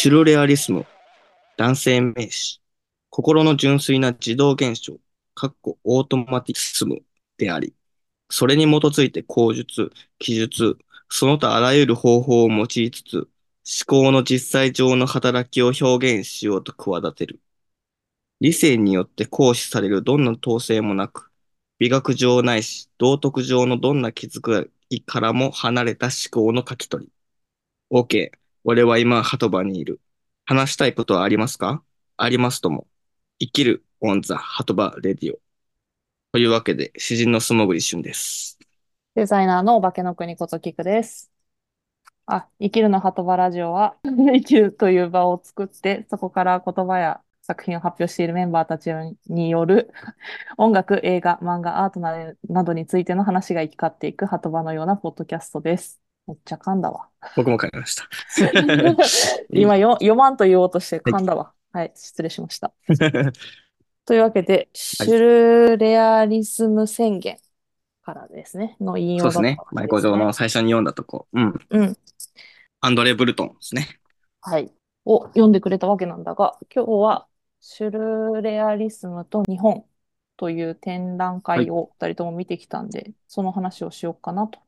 シュルレアリスム、男性名詞、心の純粋な自動現象、かっこオートマティスムであり、それに基づいて口述、記述、その他あらゆる方法を用いつつ、思考の実際上の働きを表現しようと企てる。理性によって行使されるどんな統制もなく、美学上ないし、道徳上のどんな気遣いからも離れた思考の書き取り。OK。俺は今、鳩場にいる。話したいことはありますか？ありますとも。生きるオンザ鳩場レディオ。というわけで、詩人の素潜り俊です。デザイナーのお化けの国ことキクです。あ、生きるの鳩場ラジオは、生きるという場を作って、そこから言葉や作品を発表しているメンバーたちによる音楽、映画、漫画、アートなどについての話が行き交っていく鳩場のようなポッドキャストです。めっちゃ噛んだわ。僕も書きました。今よ読まんと言おうとして噛んだわ。はい、失礼しました。というわけで、シュルレアリスム宣言からですね、の引用そうですねマイコ上の最初に読んだとこ。うん。うん。アンドレ・ブルトンですね。はい。を読んでくれたわけなんだが、今日はシュルレアリスムと日本という展覧会を二人とも見てきたんで、その話をしようかなと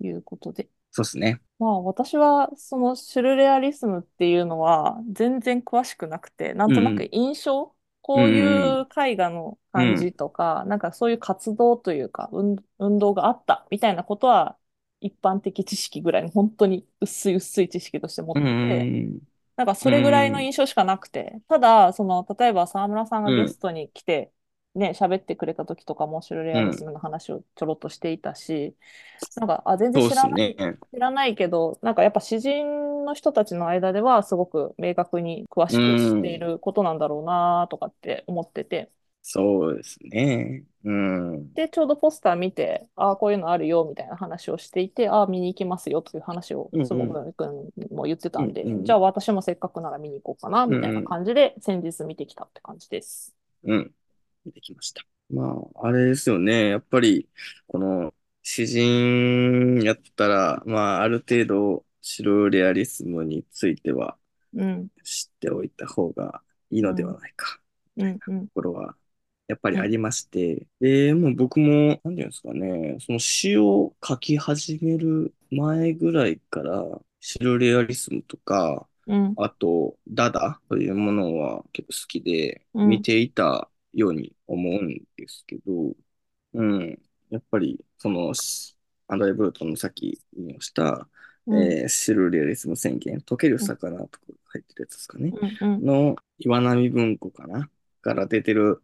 いうことで。そうですね。まあ私はそのシュルレアリスムっていうのは全然詳しくなくて、なんとなく印象、こういう絵画の感じとか、なんかそういう活動というか、運運動があったみたいなことは一般的知識ぐらいの本当に薄い薄い知識として持ってうて、ん。なんかそれぐらいの印象しかなくて、ただ、その、例えば沢村さんがうんゲストに来て、ね、喋ってくれた時とかもシュルレアリスムの話をちょろっとしていたし、なんか、あ、全然知らない、ね。知らないけど、なんかやっぱ詩人の人たちの間ではすごく明確に詳しく知っていることなんだろうなとかって思ってて、そうですね。うん。で、ちょうどポスター見て、ああ、こういうのあるよみたいな話をしていて、ああ、見に行きますよという話をうんうんも言ってたんで、うんうんじゃあ私もせっかくなら見に行こうかなみたいな感じで先日見てきたって感じです。うん。見てきました。まあ、あれですよね。やっぱり、この、詩人やったら、まあ、ある程度、シルレアリスムについてはうん、知っておいた方がいいのではないか。うん、うん、ところは、やっぱりありまして、で、もう僕も、なんていうんですかね、その詩を書き始める前ぐらいから、シルレアリスムとか、うん、あと、ダダというものは結構好きで、うん。見ていたように思うんですけど、うん、やっぱり、その、しアンドレ・ブルトンのさっき引用した、うん、えーシルレアリスム宣言、溶ける魚とか入ってるやつですかね。うん、うん、の岩波文庫かな？から出てる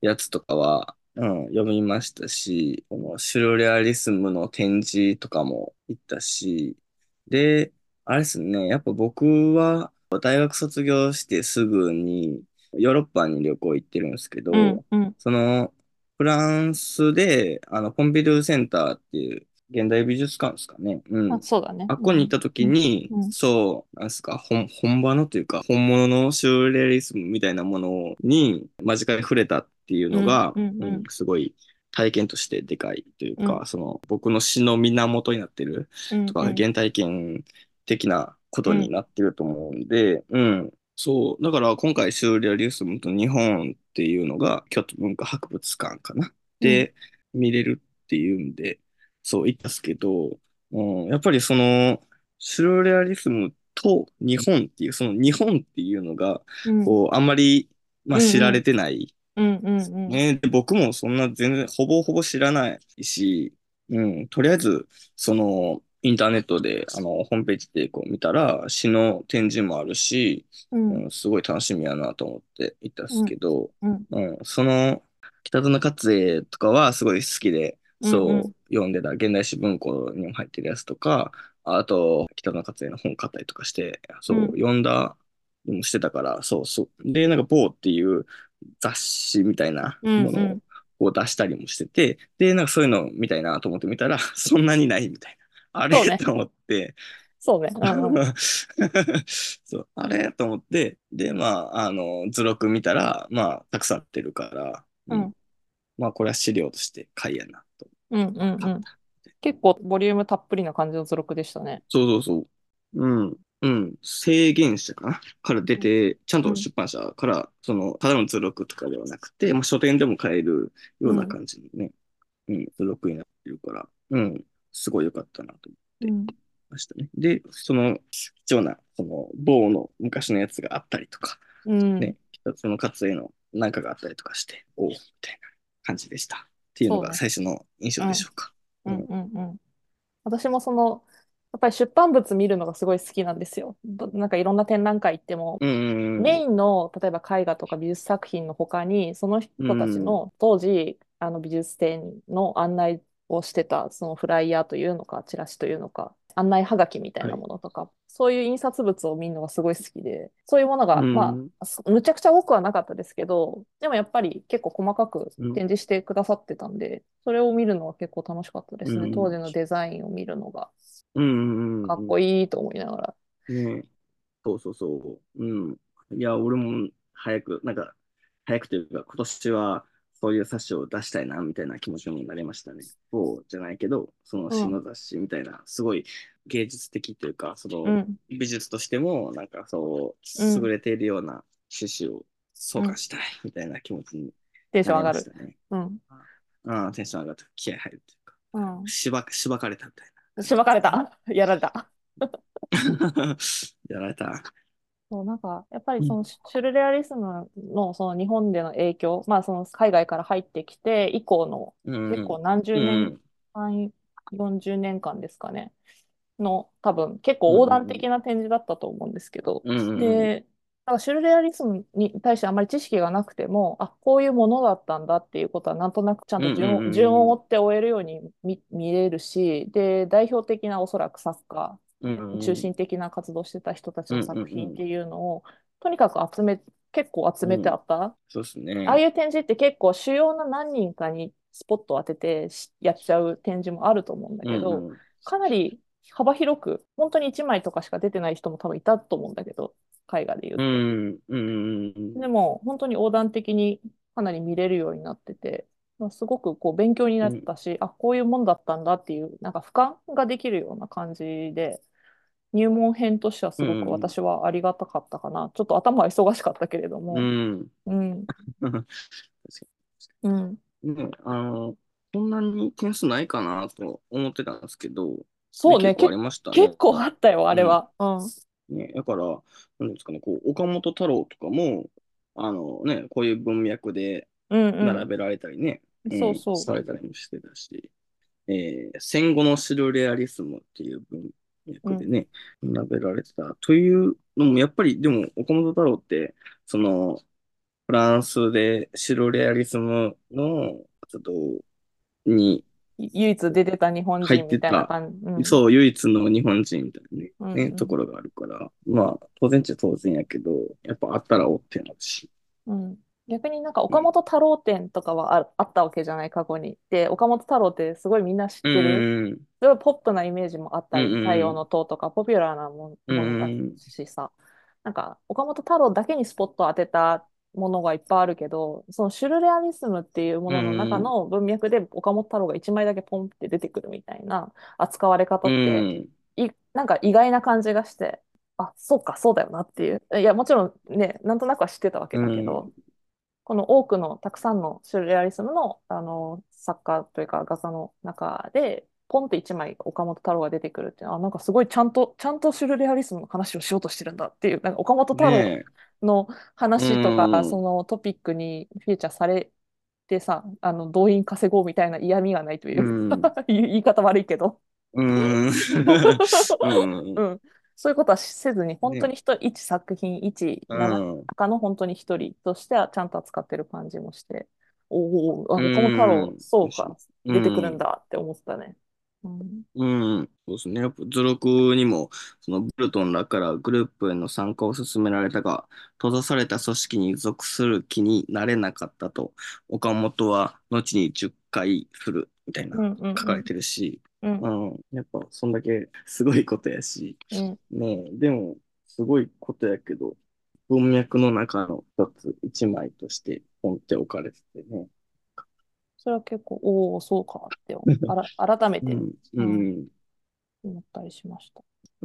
やつとかは、うん、読みましたし、このシュルレアリスムの展示とかも行ったし、で、あれですね、やっぱ僕は大学卒業してすぐにヨーロッパに旅行行ってるんですけど、うん、うん、そのフランスで、あの、ポンピドゥセンターっていう現代美術館ですかね。うんあ、。そうだね。あっこに行った時に、うんうんそう、なんですか、本、本場のというか、本物のシューレアリスムみたいなものに間近に触れたっていうのが、うんうんうんうんすごい体験としてでかいというか、うその僕の詩の源になってるうん、とか、うん、原体験的なことになってると思うんで、うん。そう。だから今回シューレアリスムと日本っていうのが京都文化博物館かな。で、見れるっていうんで、そう言ったんですけど、うん、やっぱりその、シューレアリスムと日本っていう、その日本っていうのが、うん、こう、あんまり、まあ、うんうん知られてない。うん、うん、うん、ね。で、僕もそんな全然、ほぼほぼ知らないし、うん、とりあえず、その、インターネットで、あの、ホームページでこう見たら、詩の展示もあるし、うん、うん、すごい楽しみやなと思って行ったんですけど、うん、うん、その、北園勝恵とかはすごい好きで、そう、うん。うん読んでた現代史文庫にも入ってるやつとか、あと、北園勝恵の本買ったりとかして、そう、うん。読んだりもしてたから、そうそう。で、なんか、某っていう雑誌みたいなものを出したりもしてて、で、なんかそういうの見たいなと思って見たら、そんなにないみたいな。あれ？ね。と思って、そうね。うん、うん、そう、あれ？と思って、で、まあ、あの、図録見たら、まあ、たくさんあってるから、うん。まあ、これは資料として買いやなと。うん、うん、うん。結構ボリュームたっぷりな感じの図録でしたね。そうそうそう。うん。うん、制限者かな？から出て、ちゃんうんと出版社から、その、ただの図録とかではなくて、まあ、書店でも買えるような感じのね、うん、図録になってるから、うん、すごい良かったなと思いうん。ましたね。で、その、貴重な、その、棒の昔のやつがあったりとか、うん。ね、一つの活へのなんかがあったりとかして、おお、みたいな感じでした。っていうのが最初の印象でしょうか。うんうんうん。私もその、やっぱり出版物見るのがすごい好きなんですよ。どなんかいろんな展覧会行っても、うんうんうん。メインの例えば絵画とか美術作品の他に、その人たちの当時、あの美術展の案内をしてた、そのフライヤーというのか、チラシというのか、案内はがきみたいなものとか、そういう印刷物を見るのがすごい好きで、そういうものが、うんまあ、すむちゃくちゃ多くはなかったですけど、でもやっぱり結構細かく展示してくださってたんで、それを見るのは結構楽しかったですね。うん当時のデザインを見るのがうんうんうん。かっこいいと思いながら。ねそうそうそう。うん。いや、俺も早く、なんか、早くというか、今年はそういう冊子を出したいな、みたいな気持ちになりましたね。そうじゃないけど、その詩の雑誌みたいな、すごい芸術的というか、その、うん。美術としても、なんかそう、うん優れているような趣旨を創価したい、みたいな気持ちにテンション上がる。うん。うん、テンション上がった。気合入るというか、うん。しば、しばかれたみたいしばかれた。やられた。な。やられた。そう、なんか、やっぱりそのシュルレアリスムのその日本での影響、まあその海外から入ってきて以降のうん。結構何十う年、ん。3、40年間ですかね、の多分結構横断的な展示だったと思うんですけど、うんうんうん。で、なんかシュルレアリスムに対してあまり知識がなくても、あ、こういうものだったんだっていうことはなんとなくちゃんと順,、うんうんうん。順を追って終えるように見、見れるし、で、代表的なおそらく作家、うんうんうん中心的な活動してた人たちの作うんうんうん品っていうのを、とにかく集め、結構集めてあった？そうですね。ああいう展示って結構主要な何人かにスポットを当ててしやっちゃう展示もあると思うんだけど、うんうんかなり幅広く、本当に1枚とかしか出てない人も多分いたと思うんだけど、絵画で言うと。うんうんうんうんでも、本当に横断的にかなり見れるようになってて、まあすごくこう勉強になったし、あ、こういうもんだったんだっていう、なんか俯瞰ができるような感じで、入門編としてはすごく私はありがたかったかな。ちょっと頭は忙しかったけれども。うん。うん。うん。ね、あの、そんなに点数ないかなと思ってたんですけど、そうね、結構あけりましたね。結構あったよ、あれは。うん。ね、だから、なんですかね、こう、岡本太郎とかも、あのね、こういう文脈でうんうん。並べられたりね、そうそう。されたりもしてたし、えー戦後のシルレアリスムっていう文脈でね、並べられてた。というのも、やっぱり、でも、岡本太郎って、その、フランスでシルレアリスムの活動に、唯一出てた日本人みたいな感じ。うん、そう、唯一の日本人みたいなね、うん。うん。ねところがあるから、まあ、当然っちゃ当然やけど、やっぱあったらおってなるし。うん。逆になんか岡本太郎展とかはああったわけじゃない、過去に。で、岡本太郎ってすごいみんな知ってうる。ん。すごいポップなイメージもあったり、太陽の塔とかポピュラーなもうんのうんだしさ、なんか岡本太郎だけにスポットを当てたものがいっぱいあるけど、そのシュルレアリスムっていうものの中の文脈で岡本太郎が一枚だけポンって出てくるみたいな扱われ方うって、ん。いなんか意外な感じがして、あ、そうか、そうだよなっていう。いや、もちろんね、なんとなくは知ってたわけだけど、この多くのたくさんのシュルレアリスムの、あの作家というか画家の中で、ポンって一枚岡本太郎が出てくるっていうのは、なんかすごいちゃんと、ちゃんとシュルレアリスムの話をしようとしてるんだっていう、なんか岡本太郎ねの話とか、うんそのトピックにフィーチャーされてさ、あの動員稼ごうみたいな嫌味がないというか、言い言い方悪いけど、うん。うん。そういうことはせずに、本当に一、一作品、一うん。中の本当に一人としてはちゃんと扱ってる感じもして、おお、あ、うん岡本太郎、そうか、うん。出てくるんだって思ってたね。うん、うん、そうですね。やっぱ図録にも、そのブルトンらからグループへの参加を勧められたが、閉ざされた組織に属する気になれなかったと、岡本は後に10回するみたいなうん、うん、書かれてるし、うん、うん、やっぱそんだけすごいことやし、うん、ねえ、でもすごいことやけど、文脈の中の一つ、一枚としてポンって置かれててね。それは結構、おお、そうかって、あら改めてうん、うん、思ったりしました。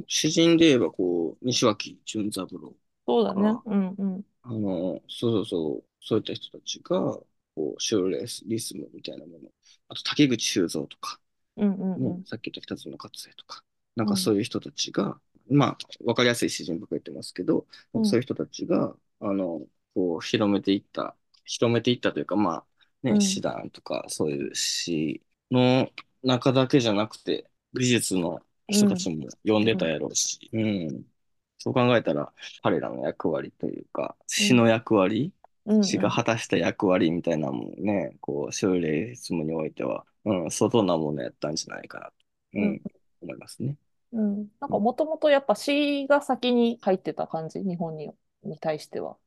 詩人で言えば、こう、西脇淳三郎そうだね。うんうん。あの、そうそうそう、そういった人たちが、こう、シューレーリスムみたいなもの。あと、竹口修造とか、うんうんうね、ん。さっき言った北園勝恵とか、なんうんかそういう人たちが、まあ、わかりやすい詩人僕言ってますけど、うんそういう人たちが、あの、こう、広めていった、広めていったというか、まあ、ね、うん詩壇とか、そういう詩の中だけじゃなくて、美術の人たちも読んでたやろうし、うん。そう考えたら、彼らの役割というか、詩の役割、うんうん。詩が果たした役割みたいなもんね、こう、シューレイスムにおいては、うん、相当なものやったんじゃないかなと、ううんん、思いますね。うん。なんかもともとやっぱ詩が先に入ってた感じ、日本にに対しては。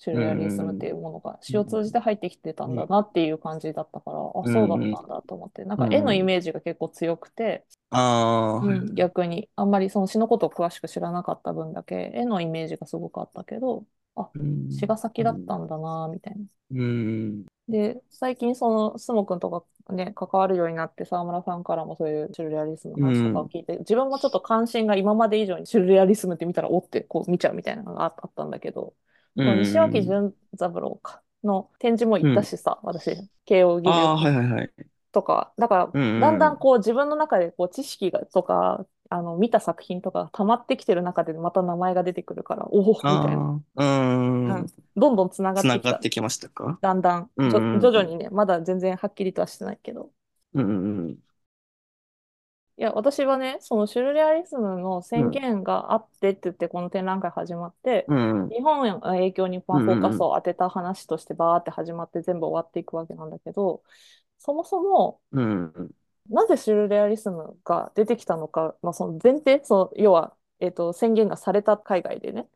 シュルレアリスムっていうものが詩を通じて入ってきてたんだなっていう感じだったから、あ、そうだったんだと思って。なんか絵のイメージが結構強くて、ああ、うん、逆にあんまりその詩のことを詳しく知らなかった分だけ絵のイメージがすごくあったけど、あ、うん詩が先だったんだなみたいな。うん、で、最近その、スモ君とかね、関わるようになって、沢村さんからもそういうシュルレアリスムの話とかを聞いて、自分もちょっと関心が今まで以上にシュルレアリスムって見たら、おってこう見ちゃうみたいなのがああったんだけど、うこの西脇ん。淳三郎かの展示も行ったしさ、私、慶応義ああ、塾はいはいはい。とか、だから、うんうんだんだんこう自分の中でこう知識がとか、あの、見た作品とか溜まってきてる中でまた名前が出てくるから、おおみたいな。うんうん。どんどんつながってきた。がってきましたか？だんだん、うんうんうん徐々にね、まだ全然はっきりとはしてないけど。うんうんいや、私はね、そのシュルレアリスムの宣言があってって言って、この展覧会始まって、うん。うん日本への影響にまあうんうんうんフォーカスを当てた話としてバーって始まって全部終わっていくわけなんだけど、そもそも、うんうんなぜシュルレアリスムが出てきたのか、まあ、その前提、その要は、えっと、宣言がされた海外でね、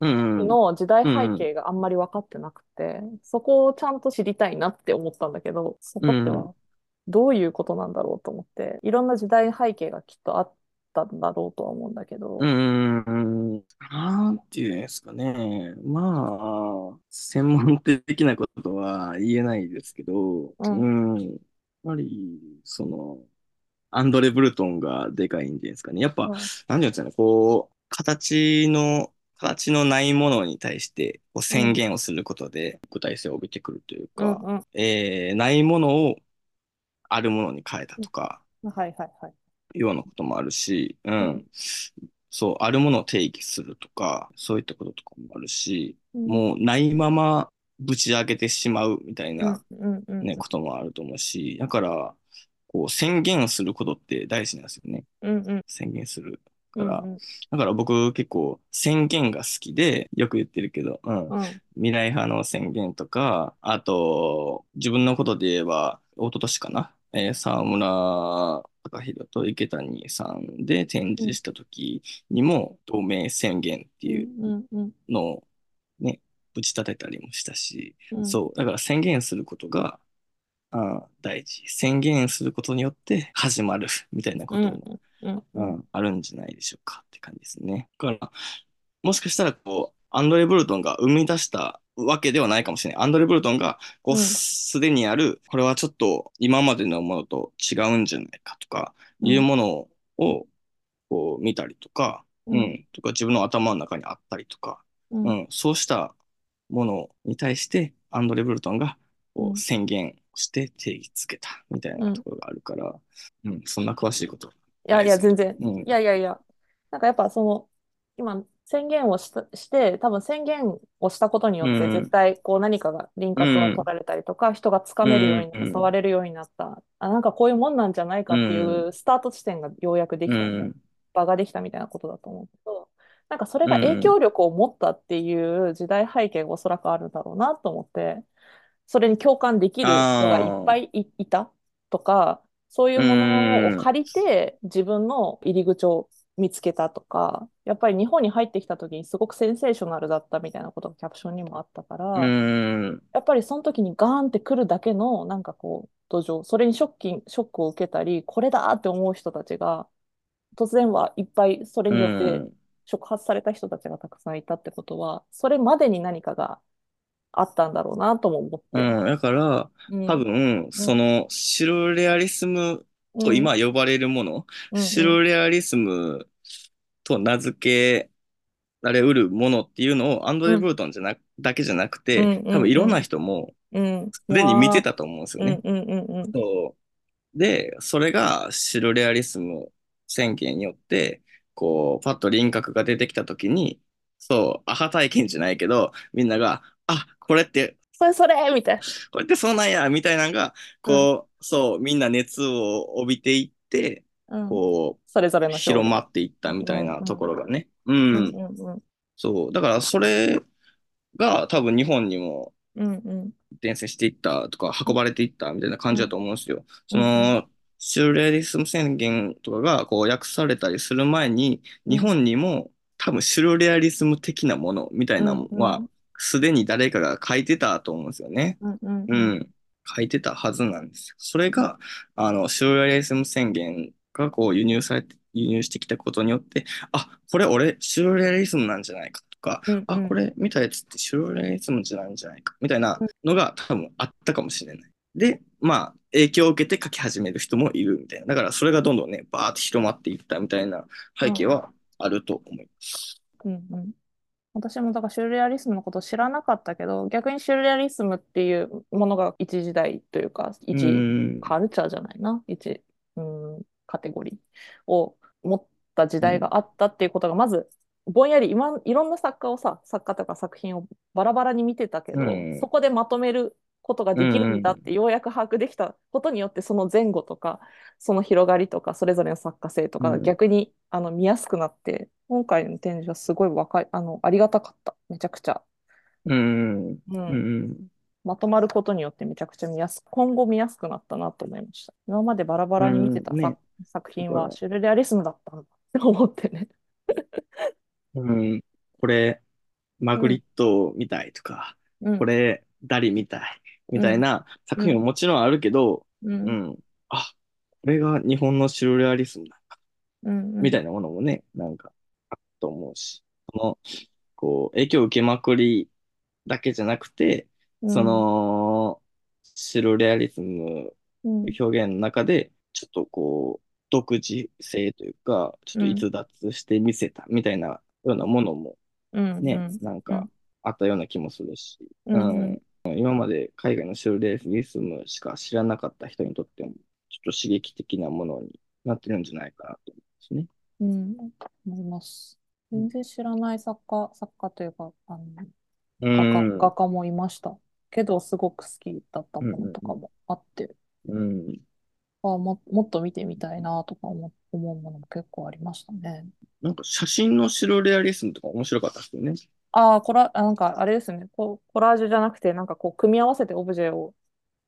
うんうんの時代背景があんまり分かってなくて、そこをちゃんと知りたいなって思ったんだけど、そこってうんはどういうことなんだろうと思って、いろんな時代背景がきっとあったんだろうとは思うんだけど、うんうん。なんていうんですかね。まあ、専門的なことは言えないですけど、うんうん。やっぱり、その、アンドレ・ブルトンがでかいんじゃないですかね。やっぱ、うんなんていうんですかね、こう、形の、形のないものに対してこう宣言をすることで具体性を帯びてくるというか、うんうんえーないものをあるものに変えたとか、はいはいはい。いうようなこともあるし、うん。うんそう、あるものを定義するとか、そういったこととかもあるし、うんもうないままぶち上げてしまうみたいな、うんうんうんね、こともあると思うし、だから、こう宣言をすることって大事なんですよね。うんうん宣言するうんから。だから僕結構宣言が好きで、よく言ってるけど、うん。うん未来派の宣言とか、あと、自分のことで言えば、一昨年かな、えー沢村隆弘と池谷さんで展示した時にも、同盟宣言っていううんうんのをね、打ち立てたりもしたし、うん。そう、だから宣言することが、あ大事。宣言することによって始まる みたいなこうんとも、うんううんん、あるんじゃないでしょうかって感じですね。だから、もしかしたら、こう、アンドレ・ブルトンが生み出したわけではないかもしれない。アンドレ・ブルトンが、こう、うん。すでにある、これはちょっと今までのものと違うんじゃないかとか、いうものを、こう、見たりとか、うん。うん、とか、自分の頭の中にあったりとか、うん。うん、そうしたものに対して、アンドレ・ブルトンがこうん。う宣言して定義づけたみたいなところがあるから、うん、そんな詳しいこと。いやいや、全然。うん。いやいやいや。なんかやっぱその、今、宣言をしたして、多分宣言をしたことによって、うん。絶対こう何かが輪郭が取られたりとか、人がつかめるようになっ触れるようになった、あ、なんかこういうもんなんじゃないかっていうスタート地点がようやくできた場ができたみたいなことだと思うけど、なんかそれが影響力を持ったっていう時代背景がおそらくあるんだろうなと思って、それに共感できる人がいっぱいいいたとか、そういうものを借りて自分の入り口を見つけたとか、やっぱり日本に入ってきた時にすごくセンセーショナルだったみたいなことがキャプションにもあったから、うん、やっぱりその時にガーンって来るだけのなんかこう土壌、それにショッキンショックを受けたり、これだって思う人たちが突然はいっぱいそれによって触発された人たちがたくさんいたってことは、それまでに何かがあったんだろうなとも思って。うん、だから、うん多分、その、シルレアリスムと今呼ばれるもの、うんシルレアリスムと名付けられうるものっていうのをアンドレ・ブートンじゃな、だけじゃなくて、多分いろんな人もうん。すでに見てたと思うんですよね。うんうんうんうん。そう。で、それがシルレアリスム宣言によって、こう、パッと輪郭が出てきたときに、そう、アハ体験じゃないけど、みんなが、あ、これって、それそれみたいな。これってそうなんや、みたいなのが、こう、そう、みんな熱を帯びていって、うん。こう、それぞれの広まっていったみたいなところがね。うん。うんうんうん。そう。だから、それが多分日本にもうんうん。伝染していったとか、運ばれていったみたいな感じだと思うんですよ。そうんの、シュルレアリスム宣言とかがこう訳されたりする前に、うん日本にも多分シュルレアリスム的なものみたいなのは、すでに誰かが書いてたと思うんですよね。うんうんううん。ん。書いてたはずなんですよ。それが、あの、シュルレアリスム宣言がこう輸入されて、輸入してきたことによって、あ、これ俺、シュルレアリスムなんじゃないかとか、うんあ、これ見たやつってシュルレアリスムじゃないんじゃないかみたいなのが多分あったかもしれない。で、まあ、影響を受けて書き始める人もいるみたいな。だからそれがどんどんね、バーって広まっていったみたいな背景はあると思います。うんうん。私もだからシュルレアリスムのこと知らなかったけど、逆にシュルレアリスムっていうものが一時代というか、う一ん。カルチャーじゃないな、一、うん、カテゴリーを持った時代があったっていうことが、まず、ぼんやり今、いろんな作家をさ、作家とか作品をバラバラに見てたけど、うんそこでまとめることができるんだってようやく把握できたことによって、その前後とか、その広がりとか、それぞれの作家性とか逆に、あの見やすくなって、今回の展示はすごい若い、あの、ありがたかった。めちゃくちゃ。うん。う。うんん。まとまることによってめちゃくちゃ見やすく、今後見やすくなったなと思いました。今までバラバラに見てたさうんね作品はシュルレアリスムだったんだって思ってね。うん。これ、マグリットみたいとか、うんこれ、ダリみたいみたいな作品ももちろんあるけど、ううん。ん。あ、これが日本のシュルレアリスムだ。うんみたいなものもね、なんか、あると思うし、その、こう、影響を受けまくりだけじゃなくて、うん。その、シルレアリズムうん。表現の中で、ちょっとこう、独自性というか、ちょっと逸脱して見せたみたいなようなものもうんね、うん。なんかうんあったような気もするし、うんうん。うん今まで海外のシルレアリズムしか知らなかった人にとっても、ちょっと刺激的なものになってるんじゃないかなと思いますね。うん思います。全然知らない作家、作家というか、あの、う画家、ん。画家もいました。けど、すごく好きだったものとかもあって、うん。あも、もっと見てみたいなとか思思うものも結構ありましたね。なんか写真のシルレアリスムとか面白かったですよね。ああ、コラ、あなんかあれですね。こう、コラージュじゃなくて、なんかこう、組み合わせてオブジェを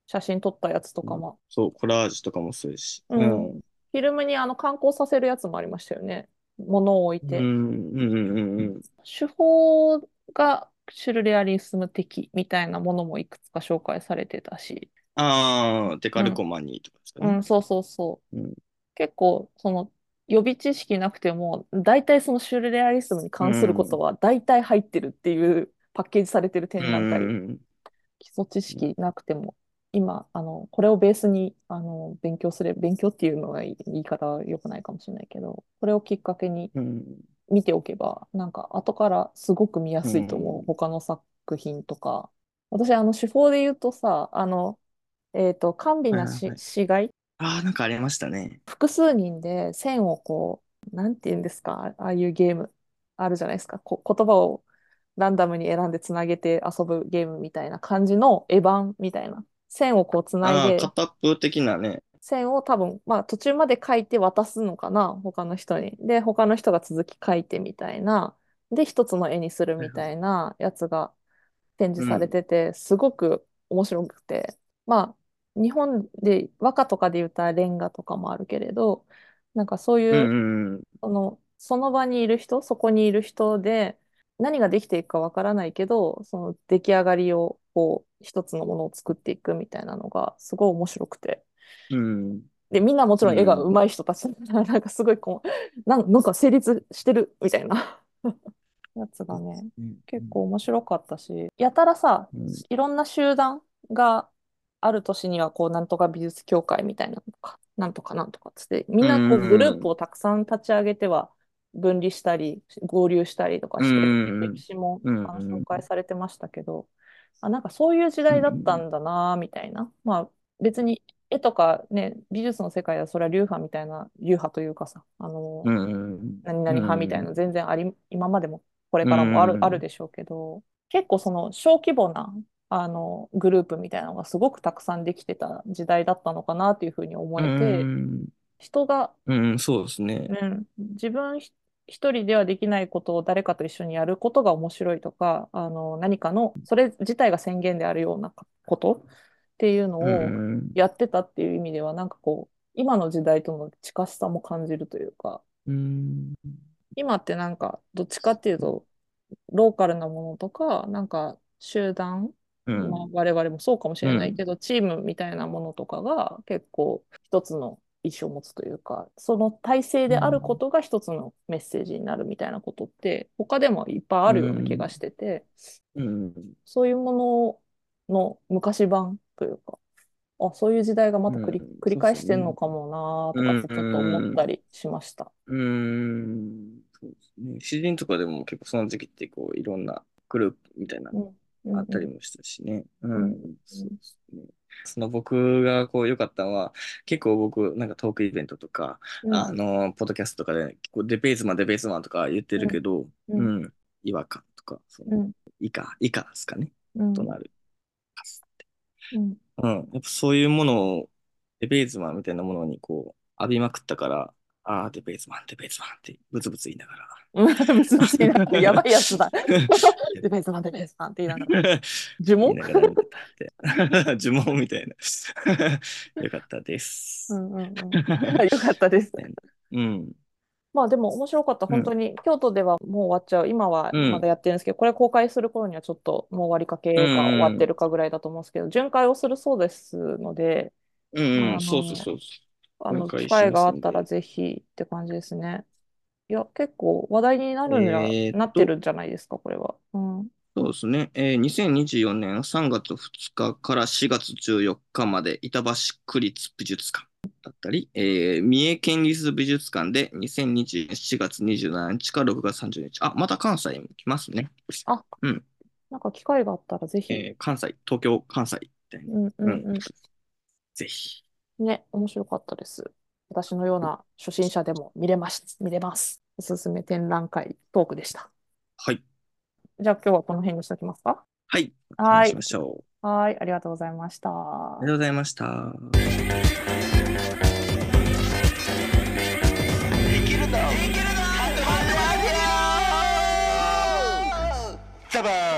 写真撮ったやつとかも、そう、コラージュとかもするし。うんうん。フィルムにあの観光させるやつもありましたよね。物を置いて。うん、うん、うん、うん。手法がシュルレアリスム的みたいなものもいくつか紹介されてたし。ああ、デカルコマニーとかですかね。うん、そうそうそう。うん結構、その、予備知識なくても、大体そのシュルレアリスムに関することは大体入ってるっていうパッケージされてる展覧会。うん基礎知識なくても、今、あの、これをベースに、あの、勉強すれ、勉強っていうのが言い方は良くないかもしれないけど、これをきっかけにうん。見ておけば、なんか後からすごく見やすいと思う、うん他の作品とか。私、あの、手法で言うとさ、あの、えっと、甘美なはい死骸ああ、なんかありましたね。複数人で線をこう、なんて言うんですか、ああいうゲームあるじゃないですか。こ言葉をランダムに選んでつなげて遊ぶゲームみたいな感じのエバンみたいな。線をこうつないああ、で、片っぽ的なね。線を多分、まあ途中まで書いて渡すのかな、他の人に。で、他の人が続き書いてみたいな。で、一つの絵にするみたいなやつが展示されてて、すごく面白くて。まあ、日本で和歌とかで言ったらレンガとかもあるけれど、なんかそういうう、んうんその、その場にいる人、そこにいる人で、何ができていくかわからないけど、その出来上がりを、こう、一つのものを作っていくみたいなのが、すごい面白くて。うん。うん。で、みんなもちろん絵が上手い人たちだから、なんかすごいこう、なんなんか成立してるみたいな やつがね、結構面白かったし、やたらさうん、いろんな集団がある年には、こう、なんとか美術協会みたいなのとか、なんとかなんとかっつって、みんなこううんグループをたくさん立ち上げては分離したり、合流したりとかうんして、歴史も紹介されてましたけど、あ、なんかそういう時代だったんだな、みたいな。まあ別に絵とかね、美術の世界はそれは流派みたいな、流派というかさ、あの、何々派みたいな全然あり、今までもこれからもある、うん。あるでしょうけど、結構その小規模なあのグループみたいなのがすごくたくさんできてた時代だったのかなというふうに思うえて、ん。人が、うんうんそうですね。うん、自分ひ一人ではできないことを誰かと一緒にやることが面白いとか、あの何かの、それ自体が宣言であるようなことっていうのうをん。やってたっていう意味では、なんかこう、今の時代との近しさも感じるというか、うん。今ってなんかどっちかっていうとローカルなものとかなんか集団、うん。まあ、我々もそうかもしれないけど、チームみたいなものとかが結構一つの意思を持つというかその体制であることが一つのメッセージになるみたいなことって他でもいっぱいあるような気がしてて、うん。そういうものの昔版というかあそういう時代がまた繰り,、うん。繰り返してんのかもなーとかちょっと思ったりしました。うん。そうですね。詩人とかでも結構その時期ってこういろんなグループみたいなのうんあったりもしたしね。うん。うんそうですね。その僕がこう良かったのは、結構僕、なんかトークイベントとか、うん。あの、ポッドキャストとかで、こうデベースマン、デベースマンとか言ってるけど、ううん。ん、違和感とか、そのうん。以下、以下ですかね、うん。となる。うん。うん、やっぱそういうものを、デベースマンみたいなものにこう、浴びまくったから、ああ、デベースマン、デベースマンってブツブツ言いながら。うん、やばいやつだ。デベースマン、デベースマンって言いながら。呪文？呪文みたいな。よかったです。うんうんうん。よかったです。うん。まあでも面白かった。本当に、京都ではもう終わっちゃう。今はうんまだやってるんですけど、これ公開する頃にはちょっともう終わりかけかうん終わってるかぐらいだと思うんですけど、巡回をするそうですので、うん、うん、そうそうそうそあの、機会があったらぜひって感じですね。いや、結構話題になるんじゃ、えーっとなってるんじゃないですか、これは。うん。う。そうですね。えー、2024年3月2日から4月14日まで板橋区立美術館だったり、えー、三重県立美術館で2024年4月27日から6月30日。あ、また関西にも来ますね。あ、うんなんか機会があったらぜひ。えー、関西、東京、関西みたいな。うんうんうん。ぜひ。ね、面白かったです。私のような初心者でも見れます。見れます。おすすめ展覧会トークでした。はい。じゃあ今日はこの辺にしておきますか？はい。はいしましょう。はい、ありがとうございました。ありがとうございました。できるのできるのザバー